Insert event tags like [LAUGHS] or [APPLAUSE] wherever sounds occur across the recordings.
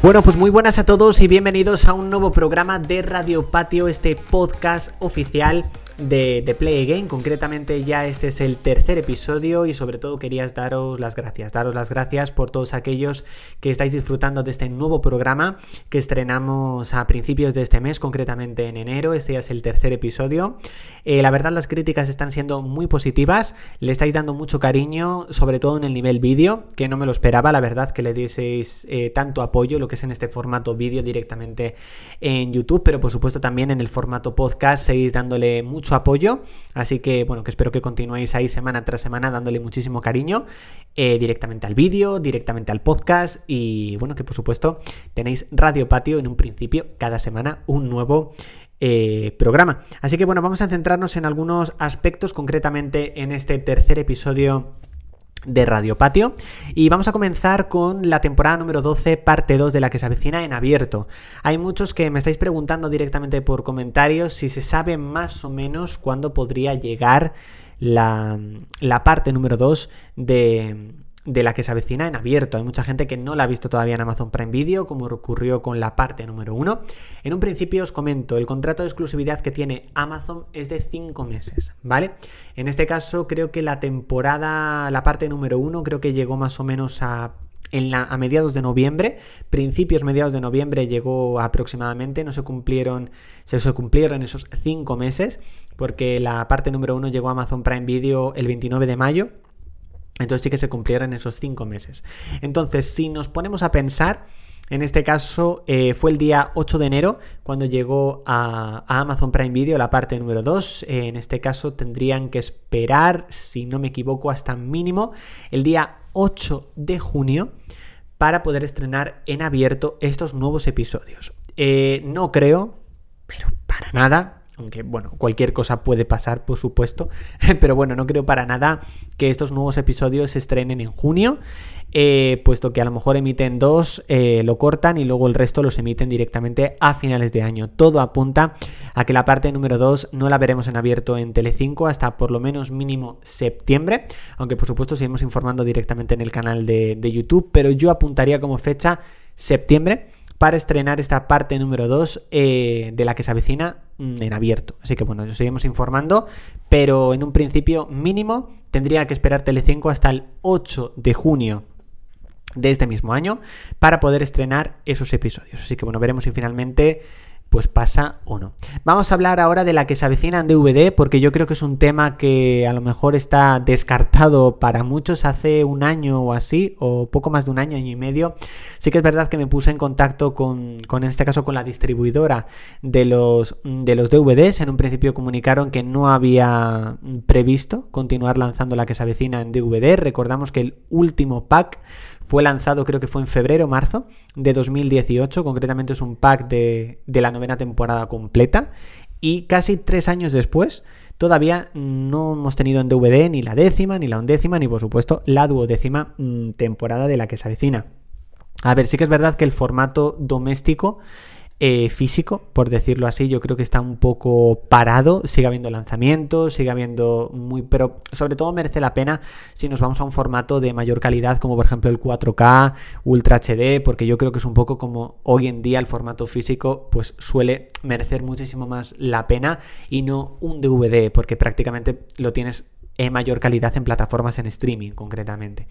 Bueno, pues muy buenas a todos y bienvenidos a un nuevo programa de Radio Patio, este podcast oficial de, Play Again. Concretamente ya este es el tercer episodio y sobre todo querías daros las gracias. Daros las gracias por todos aquellos que estáis disfrutando de este nuevo programa que estrenamos a principios de este mes, concretamente en enero. Este ya es el tercer episodio. Eh, la verdad las críticas están siendo muy positivas. Le estáis dando mucho cariño, sobre todo en el nivel vídeo, que no me lo esperaba, la verdad, que le dieseis eh, tanto apoyo, lo que es en este formato vídeo directamente en YouTube, pero por supuesto también en el formato podcast seguís dándole mucho apoyo. Así que bueno, que espero que continuéis ahí semana tras semana dándole muchísimo cariño eh, directamente al vídeo, directamente al podcast y bueno, que por supuesto tenéis Radio Patio en un principio cada semana un nuevo eh, programa. Así que bueno, vamos a centrarnos en algunos aspectos, concretamente en este tercer episodio de Radio Patio y vamos a comenzar con la temporada número 12 parte 2 de la que se avecina en abierto. Hay muchos que me estáis preguntando directamente por comentarios si se sabe más o menos cuándo podría llegar la, la parte número 2 de, de la que se avecina en abierto. Hay mucha gente que no la ha visto todavía en Amazon Prime Video, como ocurrió con la parte número 1. En un principio os comento, el contrato de exclusividad que tiene Amazon es de 5 meses, ¿vale? En este caso creo que la temporada, la parte número 1 creo que llegó más o menos a en la, a mediados de noviembre, principios mediados de noviembre llegó aproximadamente, no se cumplieron, se, se cumplieron esos 5 meses, porque la parte número 1 llegó a Amazon Prime Video el 29 de mayo, entonces sí que se cumplieron esos cinco meses. Entonces, si nos ponemos a pensar, en este caso eh, fue el día 8 de enero cuando llegó a, Amazon Prime Video la parte número 2. en este caso tendrían que esperar, si no me equivoco, hasta mínimo el día 8 de junio para poder estrenar en abierto estos nuevos episodios. Eh, no creo, pero para nada, aunque bueno, cualquier cosa puede pasar, por supuesto, [LAUGHS] pero bueno, no creo para nada que estos nuevos episodios se estrenen en junio, eh, puesto que a lo mejor emiten dos, eh, lo cortan y luego el resto los emiten directamente a finales de año. Todo apunta a que la parte número 2 no la veremos en abierto en Telecinco hasta por lo menos mínimo septiembre, aunque por supuesto seguimos informando directamente en el canal de, YouTube, pero yo apuntaría como fecha septiembre para estrenar esta parte número 2 eh, de la que se avecina en abierto. Así que bueno, seguimos informando, pero en un principio mínimo tendría que esperar Telecinco hasta el 8 de junio de este mismo año para poder estrenar esos episodios. Así que bueno, veremos si finalmente pues pasa o no. Vamos a hablar ahora de la que se avecina en DVD, porque yo creo que es un tema que a lo mejor está descartado para muchos hace un año o así, o poco más de un año, año y medio. Sí que es verdad que me puse en contacto con, con en este caso, con la distribuidora de los, de los DVDs. En un principio comunicaron que no había previsto continuar lanzando la que se avecina en DVD. Recordamos que el último pack fue lanzado creo que fue en febrero marzo de 2018, concretamente es un pack de, la novena temporada completa y casi tres años después todavía no hemos tenido en DVD ni la décima, ni la undécima, ni por supuesto la duodécima mm, temporada de la que se avecina. A ver, sí que es verdad que el formato doméstico eh, físico, por decirlo así, yo creo que está un poco parado, sigue habiendo lanzamientos, sigue habiendo muy, pero sobre todo merece la pena si nos vamos a un formato de mayor calidad, como por ejemplo el 4K, Ultra HD, porque yo creo que es un poco como hoy en día el formato físico, pues suele merecer muchísimo más la pena y no un DVD, porque prácticamente lo tienes en mayor calidad en plataformas en streaming concretamente.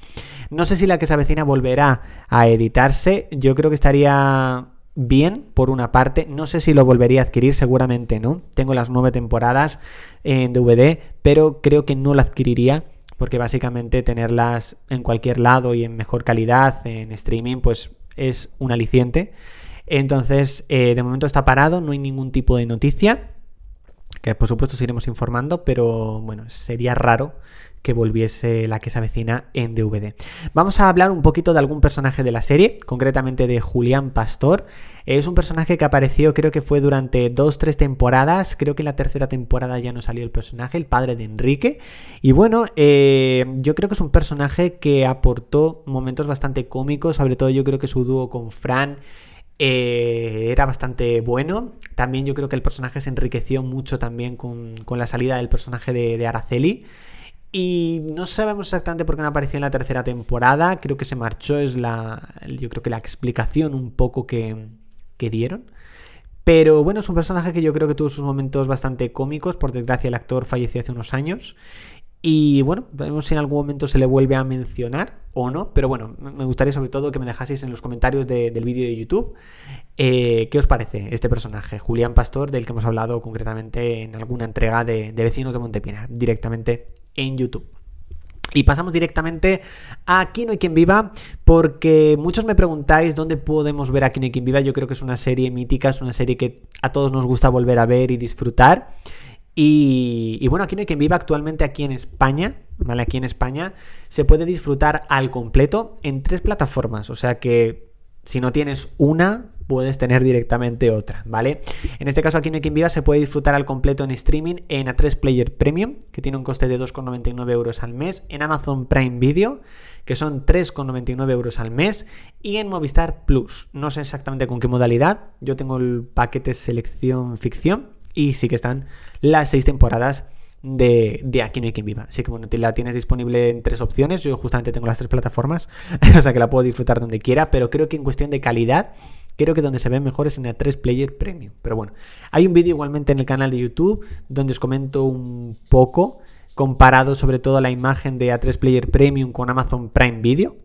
No sé si la que se avecina volverá a editarse, yo creo que estaría bien, por una parte. No sé si lo volvería a adquirir, seguramente no. Tengo las nueve temporadas en DVD, pero creo que no lo adquiriría porque básicamente tenerlas en cualquier lado y en mejor calidad en streaming, pues es un aliciente. Entonces, eh, de momento está parado, no hay ningún tipo de noticia. Por supuesto seguiremos informando, pero bueno, sería raro que volviese la que se avecina en DVD. Vamos a hablar un poquito de algún personaje de la serie, concretamente de Julián Pastor. Es un personaje que apareció, creo que fue durante dos, tres temporadas. Creo que en la tercera temporada ya no salió el personaje, el padre de Enrique. Y bueno, eh, yo creo que es un personaje que aportó momentos bastante cómicos, sobre todo yo creo que su dúo con Fran. Eh, era bastante bueno. También yo creo que el personaje se enriqueció mucho también con, la salida del personaje de, de Araceli. Y no sabemos exactamente por qué no apareció en la tercera temporada. Creo que se marchó, es la. Yo creo que la explicación un poco que, que dieron. Pero bueno, es un personaje que yo creo que tuvo sus momentos bastante cómicos. Por desgracia, el actor falleció hace unos años. Y bueno, veremos si en algún momento se le vuelve a mencionar o no. Pero bueno, me gustaría sobre todo que me dejaseis en los comentarios del vídeo de YouTube eh, qué os parece este personaje, Julián Pastor, del que hemos hablado concretamente en alguna entrega de, Vecinos de Montepina, directamente en YouTube. Y pasamos directamente a Aquí no quien viva, porque muchos me preguntáis dónde podemos ver Aquí no hay quien viva. Yo creo que es una serie mítica, es una serie que a todos nos gusta volver a ver y disfrutar. Y, bueno, aquí no hay quien viva actualmente aquí en España, ¿vale? Aquí en España se puede disfrutar al completo en tres plataformas. O sea que si no tienes una, puedes tener directamente otra, ¿vale? En este caso aquí no hay quien viva, se puede disfrutar al completo en streaming en A3 Player Premium, que tiene un coste de 2,99 euros al mes, en Amazon Prime Video, que son 3,99 euros al mes, y en Movistar Plus. No sé exactamente con qué modalidad, yo tengo el paquete selección ficción, y sí que están las seis temporadas de, de, Aquí no hay quien viva. Así que bueno, la tienes disponible en tres opciones. Yo justamente tengo las tres plataformas, [LAUGHS] o sea que la puedo disfrutar donde quiera, pero creo que en cuestión de calidad Creo que donde se ven mejor es en el 3 Player Premium. Pero bueno, hay un vídeo igualmente en el canal de YouTube donde os comento un poco comparado sobre todo la imagen de A3 Player Premium con Amazon Prime Video.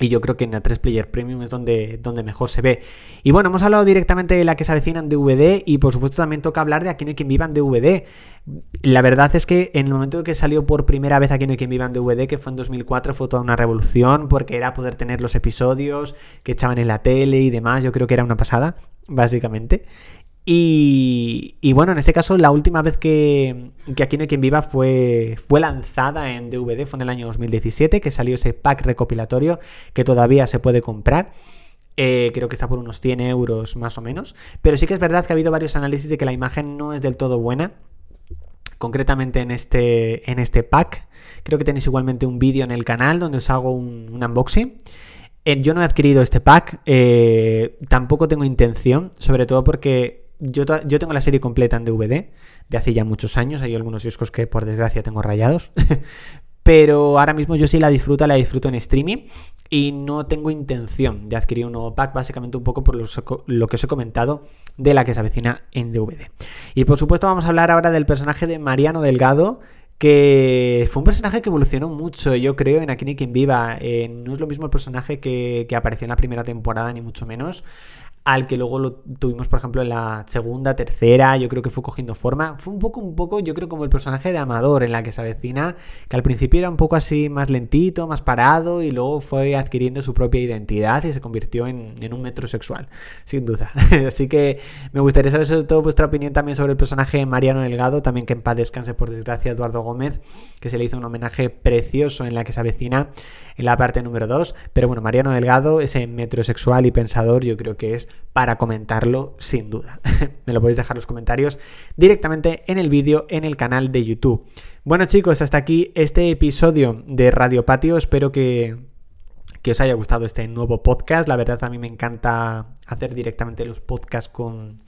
Y yo creo que en A3 Player Premium es donde, donde mejor se ve. Y bueno, hemos hablado directamente de la que se avecina en DVD y por supuesto también toca hablar de Aquí no hay quien viva en DVD. La verdad es que en el momento en que salió por primera vez Aquí no hay quien viva en DVD, que fue en 2004, fue toda una revolución porque era poder tener los episodios que echaban en la tele y demás. Yo creo que era una pasada, básicamente. Y, bueno, en este caso, la última vez que, Aquí no hay quien viva fue, fue lanzada en DVD, fue en el año 2017, que salió ese pack recopilatorio que todavía se puede comprar. Eh, creo que está por unos 100 euros más o menos. Pero sí que es verdad que ha habido varios análisis de que la imagen no es del todo buena. Concretamente en este, en este pack. Creo que tenéis igualmente un vídeo en el canal donde os hago un, unboxing. Eh, yo no he adquirido este pack. Eh, tampoco tengo intención. Sobre todo porque yo, tengo la serie completa en DVD de hace ya muchos años. Hay algunos discos que por desgracia tengo rayados. [LAUGHS] Pero ahora mismo yo sí la disfruto, la disfruto en streaming y no tengo intención de adquirir un nuevo pack, básicamente un poco por lo, que os he comentado de la que se avecina en DVD. Y por supuesto vamos a hablar ahora del personaje de Mariano Delgado, que fue un personaje que evolucionó mucho, yo creo, en Aquí quien viva. Eh, no es lo mismo el personaje que, que, apareció en la primera temporada, ni mucho menos al que luego lo tuvimos, por ejemplo, en la segunda, tercera, yo creo que fue cogiendo forma. Fue un poco, un poco, yo creo, como el personaje de Amador en la que se avecina, que al principio era un poco así más lentito, más parado, y luego fue adquiriendo su propia identidad y se convirtió en, un metrosexual, sin duda. [LAUGHS] así que me gustaría saber sobre todo vuestra opinión también sobre el personaje de Mariano Delgado, también que en paz descanse por desgracia Eduardo Gómez, que se le hizo un homenaje precioso en la que se avecina en la parte número 2. Pero bueno, Mariano Delgado, ese metrosexual y pensador, yo creo que es para comentarlo sin duda. [LAUGHS] Me lo podéis dejar en los comentarios directamente en el vídeo en el canal de YouTube. Bueno chicos, hasta aquí este episodio de Radio Patio. Espero que, que os haya gustado este nuevo podcast. La verdad a mí me encanta hacer directamente los podcasts con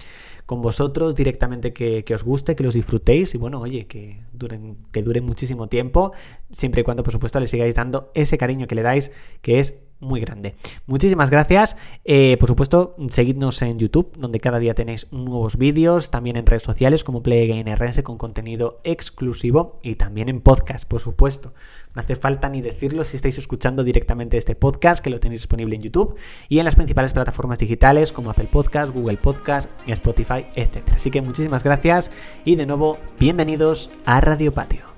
con vosotros directamente que, os guste, que los disfrutéis y bueno, oye, que duren, que duren muchísimo tiempo, siempre y cuando por supuesto le sigáis dando ese cariño que le dais, que es muy grande. Muchísimas gracias. Eh, por supuesto, seguidnos en YouTube, donde cada día tenéis nuevos vídeos, también en redes sociales como PlayGameRS con contenido exclusivo y también en podcast, por supuesto. No hace falta ni decirlo si estáis escuchando directamente este podcast, que lo tenéis disponible en YouTube y en las principales plataformas digitales como Apple Podcast, Google Podcast, Spotify, etc. Así que muchísimas gracias y de nuevo, bienvenidos a Radio Patio.